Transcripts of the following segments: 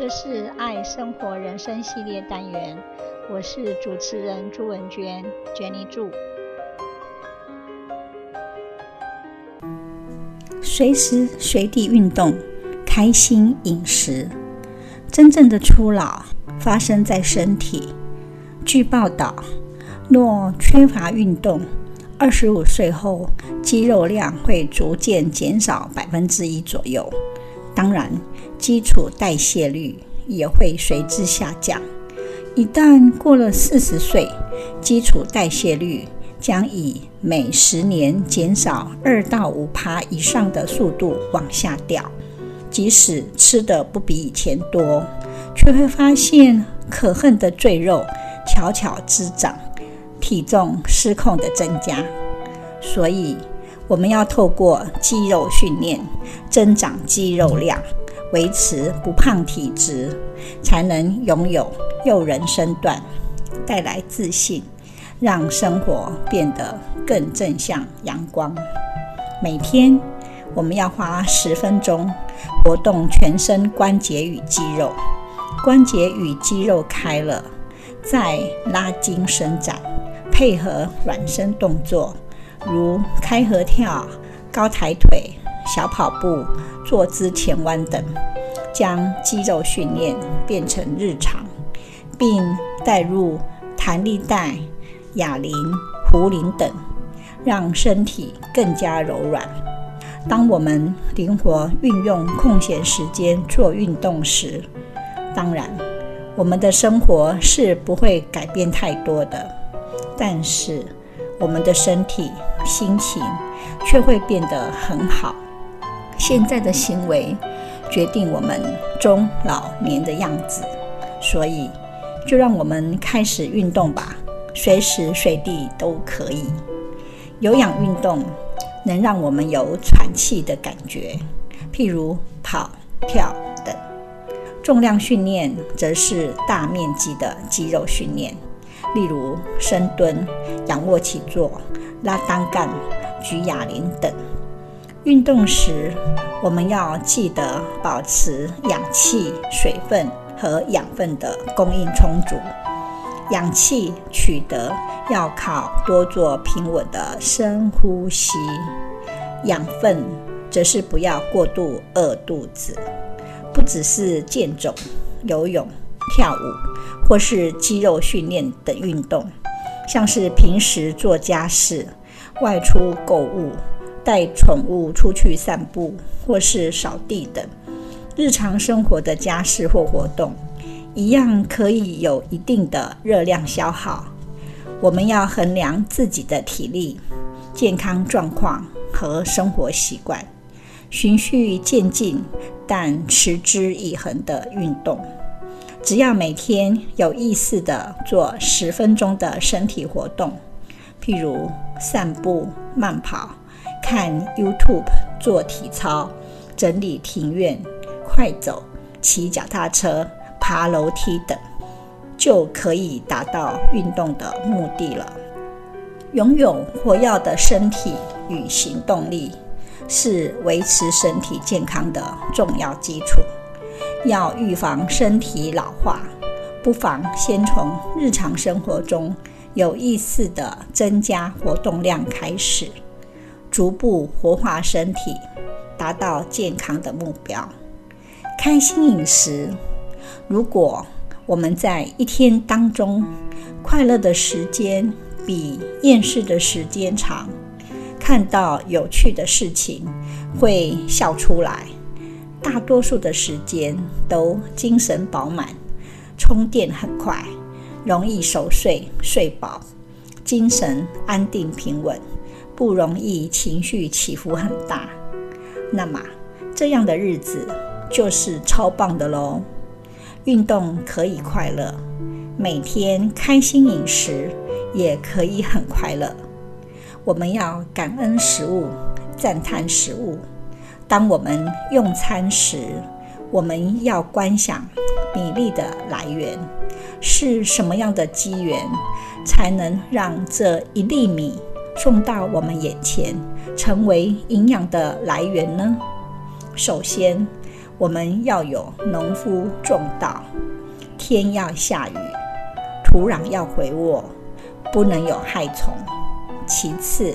这是爱生活人生系列单元，我是主持人朱文娟，Jenny 朱。随时随地运动，开心饮食，真正的初老发生在身体。据报道，若缺乏运动，二十五岁后肌肉量会逐渐减少百分之一左右。当然，基础代谢率也会随之下降。一旦过了四十岁，基础代谢率将以每十年减少二到五趴以上的速度往下掉。即使吃的不比以前多，却会发现可恨的赘肉悄悄滋长，体重失控的增加。所以，我们要透过肌肉训练增长肌肉量，维持不胖体质，才能拥有诱人身段，带来自信，让生活变得更正向阳光。每天我们要花十分钟活动全身关节与肌肉，关节与肌肉开了，再拉筋伸展，配合软身动作。如开合跳、高抬腿、小跑步、坐姿前弯等，将肌肉训练变成日常，并带入弹力带、哑铃、壶铃等，让身体更加柔软。当我们灵活运用空闲时间做运动时，当然，我们的生活是不会改变太多的，但是，我们的身体、心情却会变得很好。现在的行为决定我们中老年的样子，所以就让我们开始运动吧，随时随地都可以。有氧运动能让我们有喘气的感觉，譬如跑、跳等；重量训练则是大面积的肌肉训练。例如深蹲、仰卧起坐、拉单杠、举哑铃等。运动时，我们要记得保持氧气、水分和养分的供应充足。氧气取得要靠多做平稳的深呼吸，养分则是不要过度饿肚子。不只是健走、游泳、跳舞。或是肌肉训练等运动，像是平时做家事、外出购物、带宠物出去散步，或是扫地等日常生活的家事或活动，一样可以有一定的热量消耗。我们要衡量自己的体力、健康状况和生活习惯，循序渐进，但持之以恒的运动。只要每天有意识的做十分钟的身体活动，譬如散步、慢跑、看 YouTube、做体操、整理庭院、快走、骑脚踏车、爬楼梯等，就可以达到运动的目的了。拥有活跃的身体与行动力，是维持身体健康的重要基础。要预防身体老化，不妨先从日常生活中有意识地增加活动量开始，逐步活化身体，达到健康的目标。开心饮食，如果我们在一天当中快乐的时间比厌世的时间长，看到有趣的事情会笑出来。大多数的时间都精神饱满，充电很快，容易熟睡睡饱，精神安定平稳，不容易情绪起伏很大。那么这样的日子就是超棒的喽！运动可以快乐，每天开心饮食也可以很快乐。我们要感恩食物，赞叹食物。当我们用餐时，我们要观想米粒的来源，是什么样的机缘，才能让这一粒米送到我们眼前，成为营养的来源呢？首先，我们要有农夫种稻，天要下雨，土壤要肥沃，不能有害虫。其次，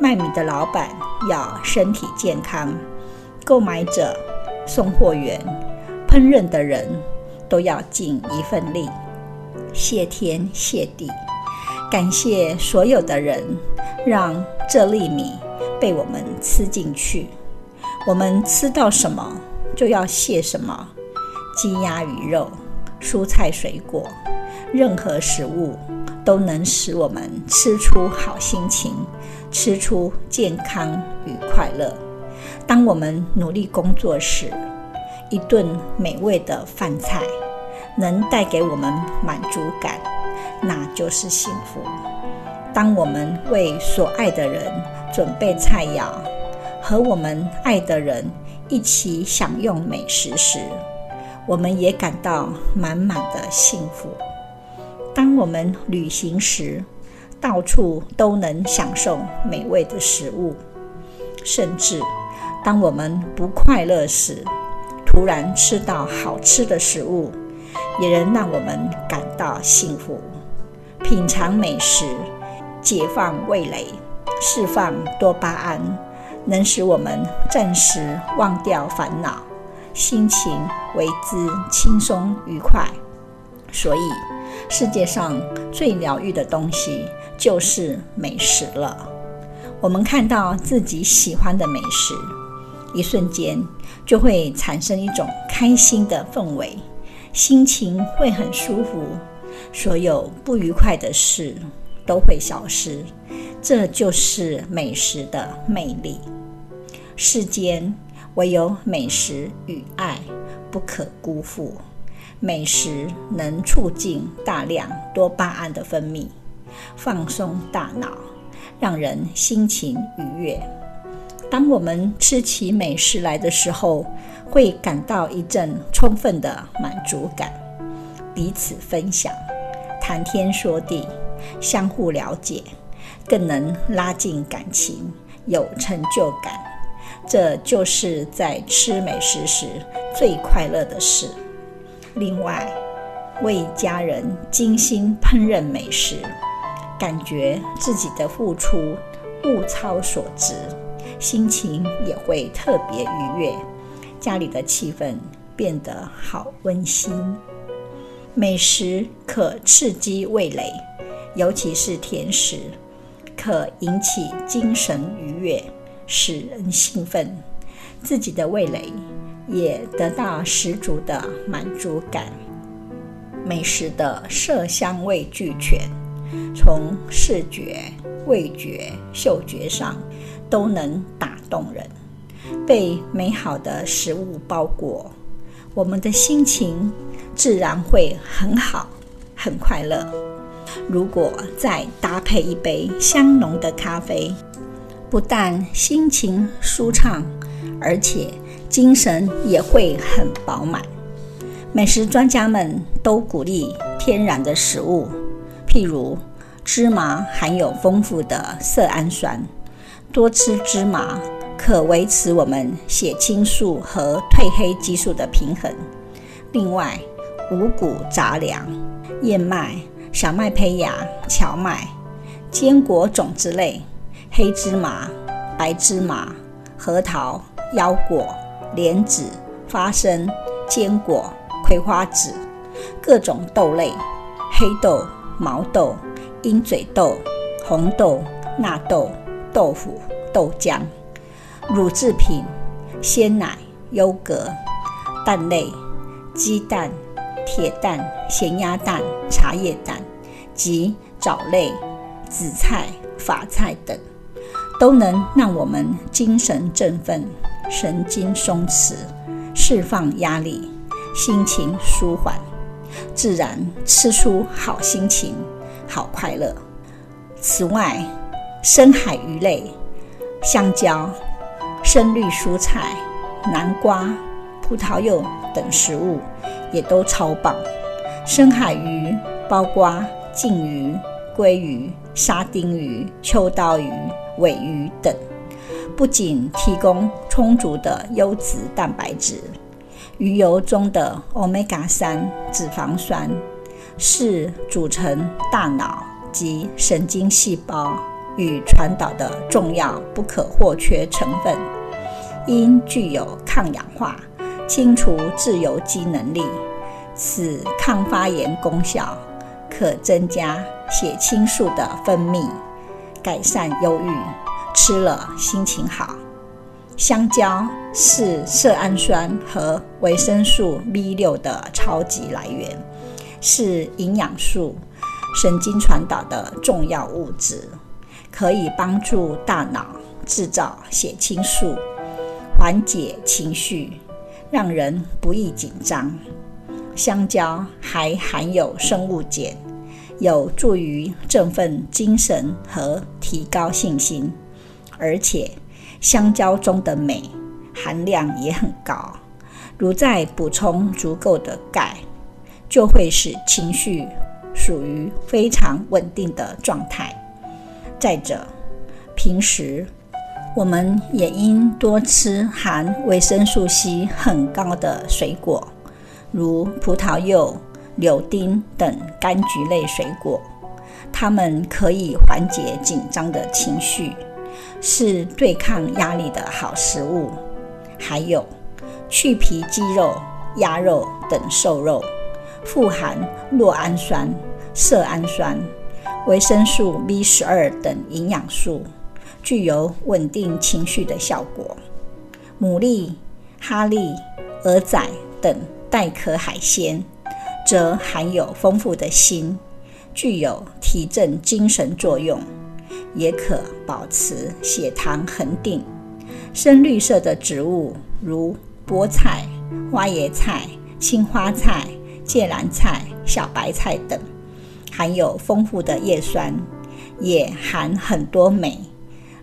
卖米的老板要身体健康，购买者、送货员、烹饪的人都要尽一份力。谢天谢地，感谢所有的人，让这粒米被我们吃进去。我们吃到什么，就要谢什么。鸡鸭鱼肉、蔬菜水果，任何食物。都能使我们吃出好心情，吃出健康与快乐。当我们努力工作时，一顿美味的饭菜能带给我们满足感，那就是幸福。当我们为所爱的人准备菜肴，和我们爱的人一起享用美食时，我们也感到满满的幸福。当我们旅行时，到处都能享受美味的食物；甚至当我们不快乐时，突然吃到好吃的食物，也能让我们感到幸福。品尝美食，解放味蕾，释放多巴胺，能使我们暂时忘掉烦恼，心情为之轻松愉快。所以，世界上最疗愈的东西就是美食了。我们看到自己喜欢的美食，一瞬间就会产生一种开心的氛围，心情会很舒服，所有不愉快的事都会消失。这就是美食的魅力。世间唯有美食与爱不可辜负。美食能促进大量多巴胺的分泌，放松大脑，让人心情愉悦。当我们吃起美食来的时候，会感到一阵充分的满足感。彼此分享，谈天说地，相互了解，更能拉近感情，有成就感。这就是在吃美食时最快乐的事。另外，为家人精心烹饪美食，感觉自己的付出物超所值，心情也会特别愉悦，家里的气氛变得好温馨。美食可刺激味蕾，尤其是甜食，可引起精神愉悦，使人兴奋，自己的味蕾。也得到十足的满足感。美食的色香味俱全，从视觉、味觉、嗅觉上都能打动人。被美好的食物包裹，我们的心情自然会很好、很快乐。如果再搭配一杯香浓的咖啡，不但心情舒畅，而且精神也会很饱满。美食专家们都鼓励天然的食物，譬如芝麻含有丰富的色氨酸，多吃芝麻可维持我们血清素和褪黑激素的平衡。另外，五谷杂粮、燕麦、小麦胚芽、荞麦、坚果种子类、黑芝麻、白芝麻、核桃、腰果。莲子、花生、坚果、葵花籽、各种豆类、黑豆、毛豆、鹰嘴豆、红豆、纳豆、豆腐、豆浆、乳制品、鲜奶、优格、蛋类、鸡蛋、铁蛋、咸鸭蛋、茶叶蛋及藻类、紫菜、法菜等，都能让我们精神振奋。神经松弛，释放压力，心情舒缓，自然吃出好心情、好快乐。此外，深海鱼类、香蕉、深绿蔬菜、南瓜、葡萄柚等食物也都超棒。深海鱼包括鲸鱼、鲑鱼、沙丁鱼、秋刀鱼、尾鱼等。不仅提供充足的优质蛋白质，鱼油中的欧米伽三脂肪酸是组成大脑及神经细胞与传导的重要不可或缺成分，因具有抗氧化、清除自由基能力，此抗发炎功效，可增加血清素的分泌，改善忧郁，吃了心情好。香蕉是色氨酸和维生素 B 六的超级来源，是营养素、神经传导的重要物质，可以帮助大脑制造血清素，缓解情绪，让人不易紧张。香蕉还含有生物碱，有助于振奋精神和提高信心，而且。香蕉中的镁含量也很高，如再补充足够的钙，就会使情绪属于非常稳定的状态。再者，平时我们也应多吃含维生素 C 很高的水果，如葡萄柚、柳丁等柑橘类水果，它们可以缓解紧张的情绪。是对抗压力的好食物，还有去皮鸡肉、鸭肉等瘦肉，富含酪氨酸、色氨酸、维生素 B 十二等营养素，具有稳定情绪的效果。牡蛎、蛤蛎、蚵仔等带壳海鲜，则含有丰富的锌，具有提振精神作用。也可保持血糖恒定。深绿色的植物如菠菜、花椰菜、青花菜、芥蓝菜、小白菜等，含有丰富的叶酸，也含很多镁，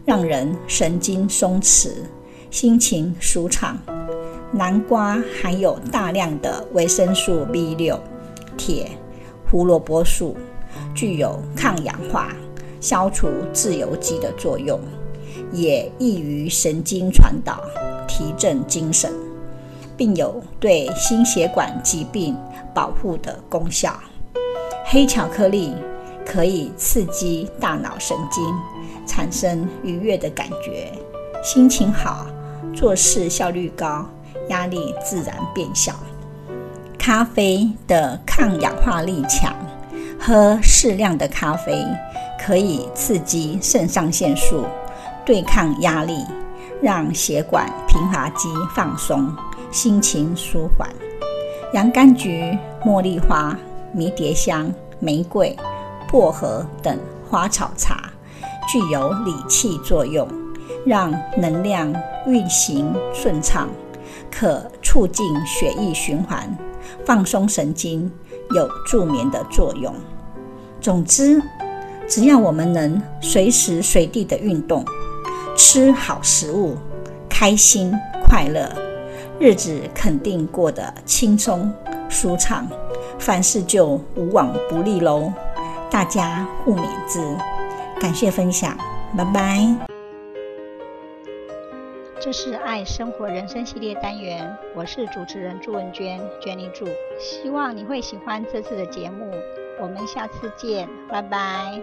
让人神经松弛、心情舒畅。南瓜含有大量的维生素 B 六、铁、胡萝卜素，具有抗氧化。消除自由基的作用，也易于神经传导，提振精神，并有对心血管疾病保护的功效。黑巧克力可以刺激大脑神经，产生愉悦的感觉，心情好，做事效率高，压力自然变小。咖啡的抗氧化力强，喝适量的咖啡。可以刺激肾上腺素，对抗压力，让血管平滑肌放松，心情舒缓。洋甘菊、茉莉花、迷迭香、玫瑰、薄荷等花草茶具有理气作用，让能量运行顺畅，可促进血液循环，放松神经，有助眠的作用。总之。只要我们能随时随地的运动，吃好食物，开心快乐，日子肯定过得轻松舒畅，凡事就无往不利喽。大家互勉之，感谢分享，拜拜。这是爱生活人生系列单元，我是主持人朱文娟娟妮祝，希望你会喜欢这次的节目。我们下次见，拜拜。